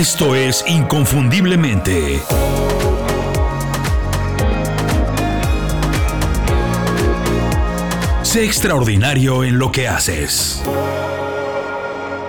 Esto es Inconfundiblemente. Sé extraordinario en lo que haces.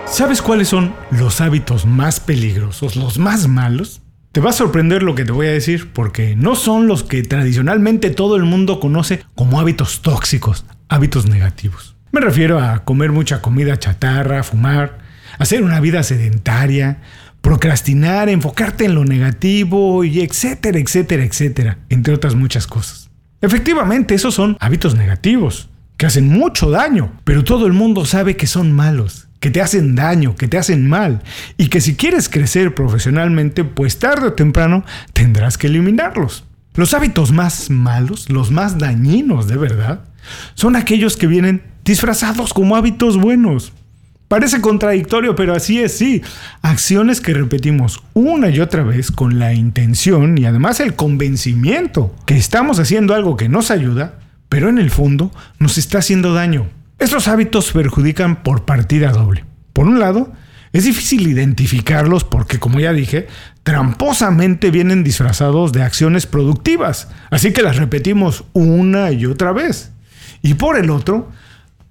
¿Sabes cuáles son los hábitos más peligrosos, los más malos? Te va a sorprender lo que te voy a decir porque no son los que tradicionalmente todo el mundo conoce como hábitos tóxicos, hábitos negativos. Me refiero a comer mucha comida chatarra, fumar, hacer una vida sedentaria, procrastinar, enfocarte en lo negativo y etcétera, etcétera, etcétera, entre otras muchas cosas. Efectivamente, esos son hábitos negativos, que hacen mucho daño, pero todo el mundo sabe que son malos, que te hacen daño, que te hacen mal, y que si quieres crecer profesionalmente, pues tarde o temprano tendrás que eliminarlos. Los hábitos más malos, los más dañinos de verdad, son aquellos que vienen disfrazados como hábitos buenos. Parece contradictorio, pero así es, sí. Acciones que repetimos una y otra vez con la intención y además el convencimiento que estamos haciendo algo que nos ayuda, pero en el fondo nos está haciendo daño. Estos hábitos perjudican por partida doble. Por un lado, es difícil identificarlos porque, como ya dije, tramposamente vienen disfrazados de acciones productivas, así que las repetimos una y otra vez. Y por el otro,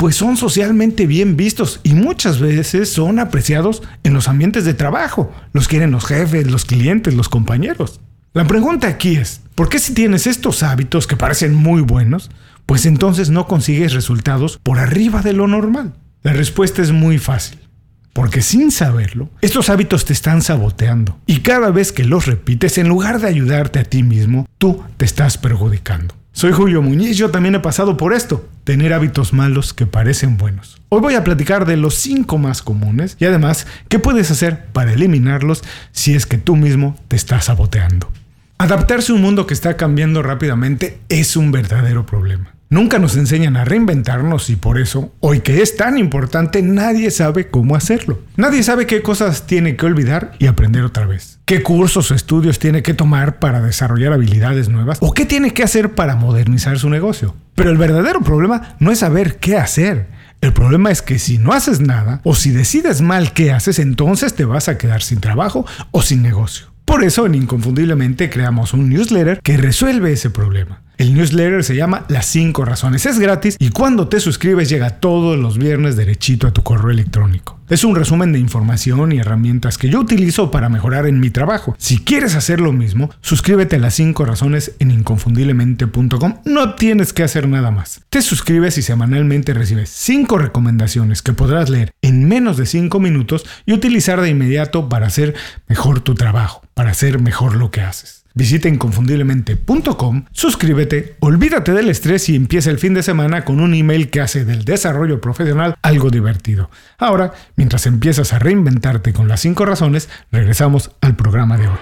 pues son socialmente bien vistos y muchas veces son apreciados en los ambientes de trabajo. Los quieren los jefes, los clientes, los compañeros. La pregunta aquí es, ¿por qué si tienes estos hábitos que parecen muy buenos, pues entonces no consigues resultados por arriba de lo normal? La respuesta es muy fácil. Porque sin saberlo, estos hábitos te están saboteando y cada vez que los repites, en lugar de ayudarte a ti mismo, tú te estás perjudicando. Soy Julio Muñiz, yo también he pasado por esto, tener hábitos malos que parecen buenos. Hoy voy a platicar de los 5 más comunes y además qué puedes hacer para eliminarlos si es que tú mismo te estás saboteando. Adaptarse a un mundo que está cambiando rápidamente es un verdadero problema. Nunca nos enseñan a reinventarnos y por eso, hoy que es tan importante, nadie sabe cómo hacerlo. Nadie sabe qué cosas tiene que olvidar y aprender otra vez. ¿Qué cursos o estudios tiene que tomar para desarrollar habilidades nuevas? ¿O qué tiene que hacer para modernizar su negocio? Pero el verdadero problema no es saber qué hacer. El problema es que si no haces nada o si decides mal qué haces, entonces te vas a quedar sin trabajo o sin negocio. Por eso en Inconfundiblemente creamos un newsletter que resuelve ese problema. El newsletter se llama Las 5 Razones. Es gratis y cuando te suscribes llega todos los viernes derechito a tu correo electrónico. Es un resumen de información y herramientas que yo utilizo para mejorar en mi trabajo. Si quieres hacer lo mismo, suscríbete a las 5 razones en inconfundiblemente.com. No tienes que hacer nada más. Te suscribes y semanalmente recibes 5 recomendaciones que podrás leer en menos de 5 minutos y utilizar de inmediato para hacer mejor tu trabajo, para hacer mejor lo que haces. Visita inconfundiblemente.com, suscríbete, olvídate del estrés y empieza el fin de semana con un email que hace del desarrollo profesional algo divertido. Ahora, mientras empiezas a reinventarte con las 5 razones, regresamos al programa de hoy.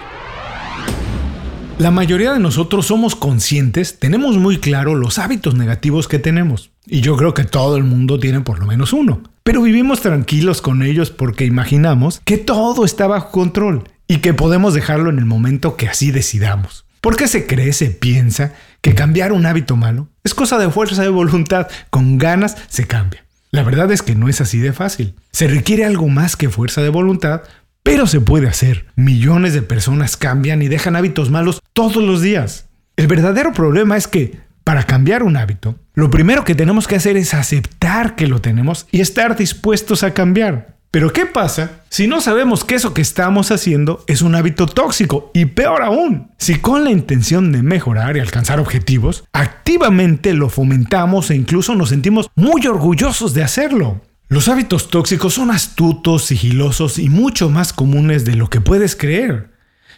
La mayoría de nosotros somos conscientes, tenemos muy claro los hábitos negativos que tenemos. Y yo creo que todo el mundo tiene por lo menos uno. Pero vivimos tranquilos con ellos porque imaginamos que todo está bajo control y que podemos dejarlo en el momento que así decidamos. ¿Por qué se cree, se piensa que cambiar un hábito malo es cosa de fuerza de voluntad? Con ganas se cambia. La verdad es que no es así de fácil. Se requiere algo más que fuerza de voluntad, pero se puede hacer. Millones de personas cambian y dejan hábitos malos todos los días. El verdadero problema es que para cambiar un hábito, lo primero que tenemos que hacer es aceptar que lo tenemos y estar dispuestos a cambiar. Pero ¿qué pasa si no sabemos que eso que estamos haciendo es un hábito tóxico? Y peor aún, si con la intención de mejorar y alcanzar objetivos, activamente lo fomentamos e incluso nos sentimos muy orgullosos de hacerlo. Los hábitos tóxicos son astutos, sigilosos y mucho más comunes de lo que puedes creer.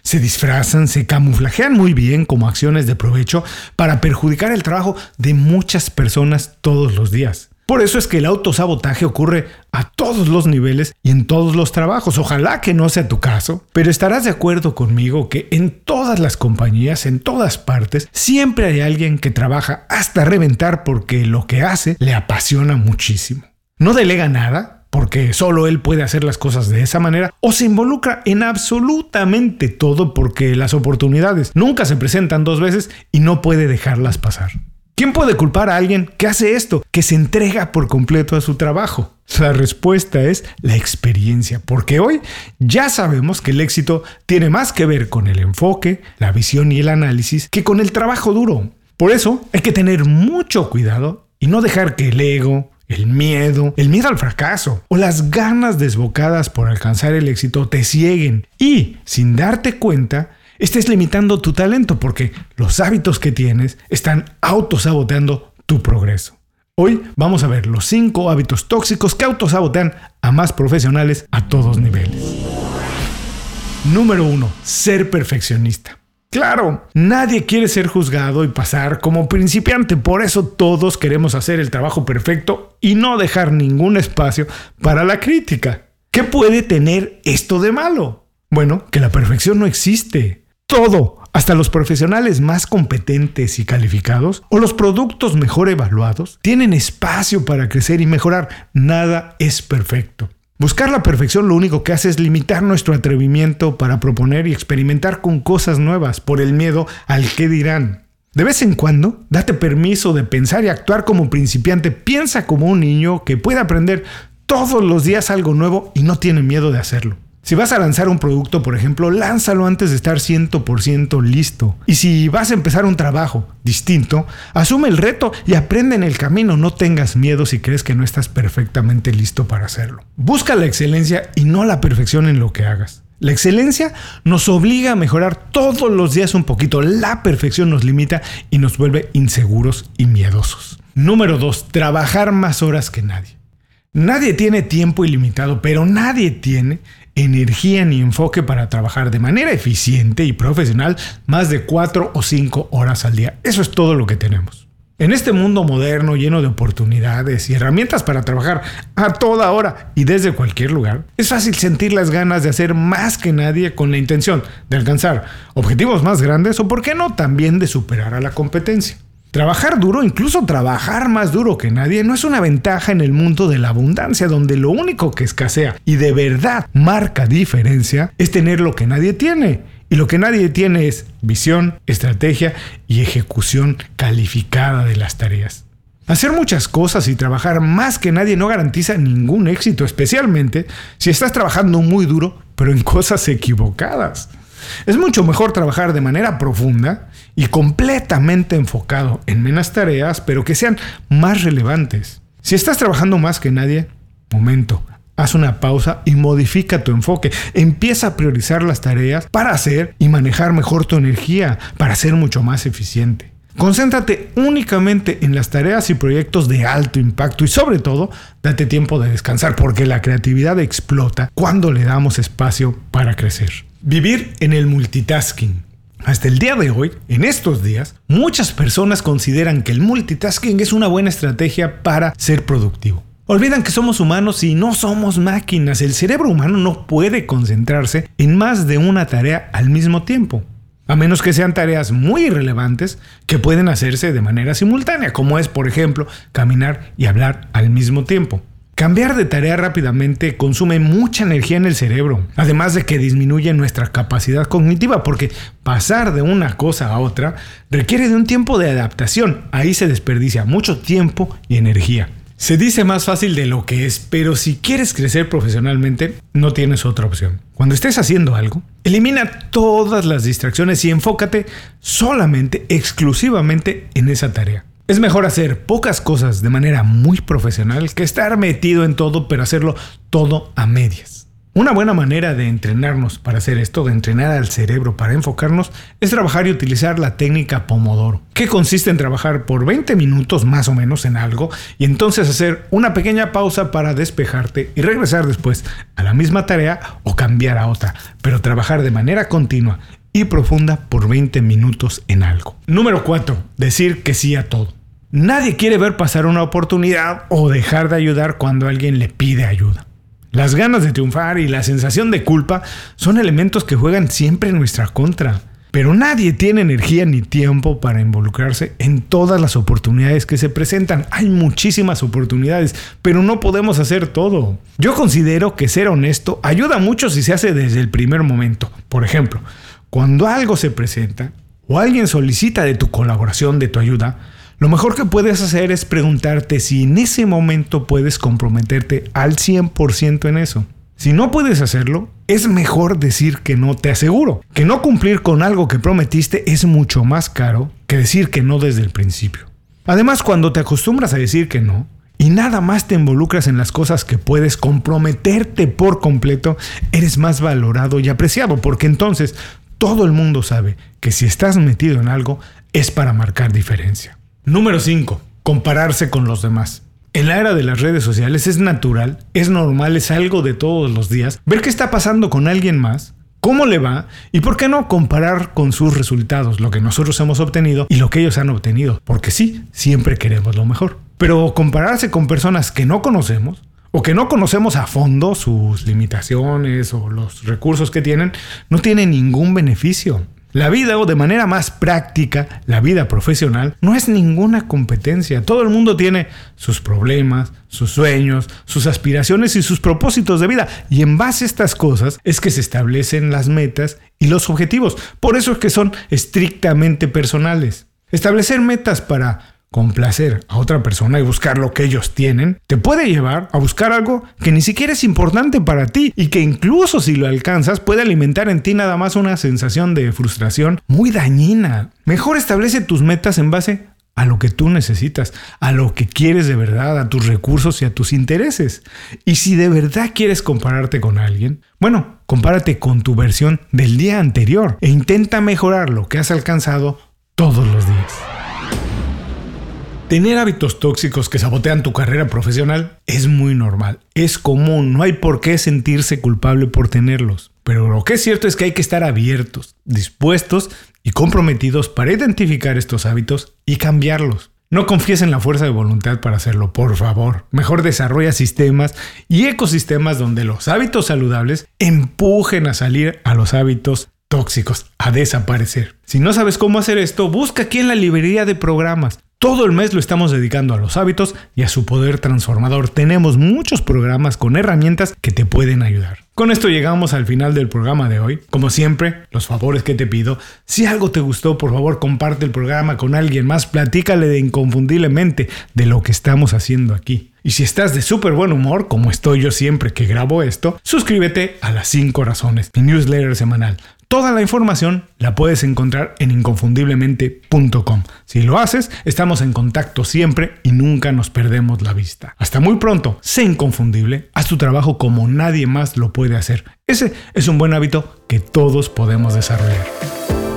Se disfrazan, se camuflajean muy bien como acciones de provecho para perjudicar el trabajo de muchas personas todos los días. Por eso es que el autosabotaje ocurre a todos los niveles y en todos los trabajos. Ojalá que no sea tu caso, pero estarás de acuerdo conmigo que en todas las compañías, en todas partes, siempre hay alguien que trabaja hasta reventar porque lo que hace le apasiona muchísimo. No delega nada, porque solo él puede hacer las cosas de esa manera, o se involucra en absolutamente todo porque las oportunidades nunca se presentan dos veces y no puede dejarlas pasar. ¿Quién puede culpar a alguien que hace esto, que se entrega por completo a su trabajo? La respuesta es la experiencia, porque hoy ya sabemos que el éxito tiene más que ver con el enfoque, la visión y el análisis que con el trabajo duro. Por eso hay que tener mucho cuidado y no dejar que el ego, el miedo, el miedo al fracaso o las ganas desbocadas por alcanzar el éxito te cieguen y, sin darte cuenta, estés limitando tu talento porque los hábitos que tienes están autosaboteando tu progreso. Hoy vamos a ver los 5 hábitos tóxicos que autosabotean a más profesionales a todos niveles. Número 1. Ser perfeccionista. Claro, nadie quiere ser juzgado y pasar como principiante, por eso todos queremos hacer el trabajo perfecto y no dejar ningún espacio para la crítica. ¿Qué puede tener esto de malo? Bueno, que la perfección no existe. Todo, hasta los profesionales más competentes y calificados o los productos mejor evaluados tienen espacio para crecer y mejorar. Nada es perfecto. Buscar la perfección lo único que hace es limitar nuestro atrevimiento para proponer y experimentar con cosas nuevas por el miedo al que dirán. De vez en cuando, date permiso de pensar y actuar como principiante. Piensa como un niño que puede aprender todos los días algo nuevo y no tiene miedo de hacerlo. Si vas a lanzar un producto, por ejemplo, lánzalo antes de estar 100% listo. Y si vas a empezar un trabajo distinto, asume el reto y aprende en el camino. No tengas miedo si crees que no estás perfectamente listo para hacerlo. Busca la excelencia y no la perfección en lo que hagas. La excelencia nos obliga a mejorar todos los días un poquito. La perfección nos limita y nos vuelve inseguros y miedosos. Número 2. Trabajar más horas que nadie. Nadie tiene tiempo ilimitado, pero nadie tiene energía ni enfoque para trabajar de manera eficiente y profesional más de 4 o 5 horas al día. Eso es todo lo que tenemos. En este mundo moderno lleno de oportunidades y herramientas para trabajar a toda hora y desde cualquier lugar, es fácil sentir las ganas de hacer más que nadie con la intención de alcanzar objetivos más grandes o, por qué no, también de superar a la competencia. Trabajar duro, incluso trabajar más duro que nadie, no es una ventaja en el mundo de la abundancia, donde lo único que escasea y de verdad marca diferencia es tener lo que nadie tiene. Y lo que nadie tiene es visión, estrategia y ejecución calificada de las tareas. Hacer muchas cosas y trabajar más que nadie no garantiza ningún éxito, especialmente si estás trabajando muy duro, pero en cosas equivocadas. Es mucho mejor trabajar de manera profunda y completamente enfocado en menos tareas, pero que sean más relevantes. Si estás trabajando más que nadie, momento, haz una pausa y modifica tu enfoque. Empieza a priorizar las tareas para hacer y manejar mejor tu energía, para ser mucho más eficiente. Concéntrate únicamente en las tareas y proyectos de alto impacto y sobre todo date tiempo de descansar porque la creatividad explota cuando le damos espacio para crecer. Vivir en el multitasking. Hasta el día de hoy, en estos días, muchas personas consideran que el multitasking es una buena estrategia para ser productivo. Olvidan que somos humanos y no somos máquinas. El cerebro humano no puede concentrarse en más de una tarea al mismo tiempo. A menos que sean tareas muy irrelevantes que pueden hacerse de manera simultánea, como es, por ejemplo, caminar y hablar al mismo tiempo. Cambiar de tarea rápidamente consume mucha energía en el cerebro, además de que disminuye nuestra capacidad cognitiva, porque pasar de una cosa a otra requiere de un tiempo de adaptación. Ahí se desperdicia mucho tiempo y energía. Se dice más fácil de lo que es, pero si quieres crecer profesionalmente, no tienes otra opción. Cuando estés haciendo algo, elimina todas las distracciones y enfócate solamente, exclusivamente en esa tarea. Es mejor hacer pocas cosas de manera muy profesional que estar metido en todo pero hacerlo todo a medias. Una buena manera de entrenarnos para hacer esto, de entrenar al cerebro para enfocarnos, es trabajar y utilizar la técnica Pomodoro, que consiste en trabajar por 20 minutos más o menos en algo y entonces hacer una pequeña pausa para despejarte y regresar después a la misma tarea o cambiar a otra, pero trabajar de manera continua y profunda por 20 minutos en algo. Número 4. Decir que sí a todo. Nadie quiere ver pasar una oportunidad o dejar de ayudar cuando alguien le pide ayuda. Las ganas de triunfar y la sensación de culpa son elementos que juegan siempre en nuestra contra. Pero nadie tiene energía ni tiempo para involucrarse en todas las oportunidades que se presentan. Hay muchísimas oportunidades, pero no podemos hacer todo. Yo considero que ser honesto ayuda mucho si se hace desde el primer momento. Por ejemplo, cuando algo se presenta o alguien solicita de tu colaboración, de tu ayuda, lo mejor que puedes hacer es preguntarte si en ese momento puedes comprometerte al 100% en eso. Si no puedes hacerlo, es mejor decir que no te aseguro. Que no cumplir con algo que prometiste es mucho más caro que decir que no desde el principio. Además, cuando te acostumbras a decir que no, y nada más te involucras en las cosas que puedes comprometerte por completo, eres más valorado y apreciado, porque entonces todo el mundo sabe que si estás metido en algo es para marcar diferencia. Número 5. Compararse con los demás. En la era de las redes sociales es natural, es normal, es algo de todos los días ver qué está pasando con alguien más, cómo le va y por qué no comparar con sus resultados lo que nosotros hemos obtenido y lo que ellos han obtenido, porque sí, siempre queremos lo mejor. Pero compararse con personas que no conocemos o que no conocemos a fondo sus limitaciones o los recursos que tienen, no tiene ningún beneficio. La vida o de manera más práctica, la vida profesional, no es ninguna competencia. Todo el mundo tiene sus problemas, sus sueños, sus aspiraciones y sus propósitos de vida. Y en base a estas cosas es que se establecen las metas y los objetivos. Por eso es que son estrictamente personales. Establecer metas para complacer a otra persona y buscar lo que ellos tienen, te puede llevar a buscar algo que ni siquiera es importante para ti y que incluso si lo alcanzas puede alimentar en ti nada más una sensación de frustración muy dañina. Mejor establece tus metas en base a lo que tú necesitas, a lo que quieres de verdad, a tus recursos y a tus intereses. Y si de verdad quieres compararte con alguien, bueno, compárate con tu versión del día anterior e intenta mejorar lo que has alcanzado todos los días. Tener hábitos tóxicos que sabotean tu carrera profesional es muy normal, es común, no hay por qué sentirse culpable por tenerlos. Pero lo que es cierto es que hay que estar abiertos, dispuestos y comprometidos para identificar estos hábitos y cambiarlos. No confíes en la fuerza de voluntad para hacerlo, por favor. Mejor desarrolla sistemas y ecosistemas donde los hábitos saludables empujen a salir a los hábitos tóxicos, a desaparecer. Si no sabes cómo hacer esto, busca aquí en la librería de programas. Todo el mes lo estamos dedicando a los hábitos y a su poder transformador. Tenemos muchos programas con herramientas que te pueden ayudar. Con esto llegamos al final del programa de hoy. Como siempre, los favores que te pido. Si algo te gustó, por favor comparte el programa con alguien más. Platícale de inconfundiblemente de lo que estamos haciendo aquí. Y si estás de súper buen humor, como estoy yo siempre que grabo esto, suscríbete a las 5 razones, mi newsletter semanal. Toda la información la puedes encontrar en inconfundiblemente.com. Si lo haces, estamos en contacto siempre y nunca nos perdemos la vista. Hasta muy pronto, sé inconfundible, haz tu trabajo como nadie más lo puede hacer. Ese es un buen hábito que todos podemos desarrollar.